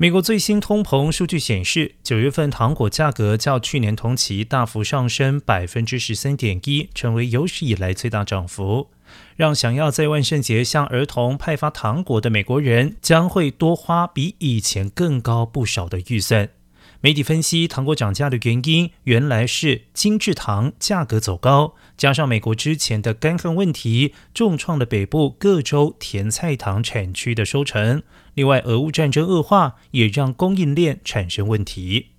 美国最新通膨数据显示，九月份糖果价格较去年同期大幅上升百分之十三点一，成为有史以来最大涨幅，让想要在万圣节向儿童派发糖果的美国人将会多花比以前更高不少的预算。媒体分析，糖果涨价的原因原来是精制糖价格走高，加上美国之前的干旱问题，重创了北部各州甜菜糖产区的收成。另外，俄乌战争恶化也让供应链产生问题。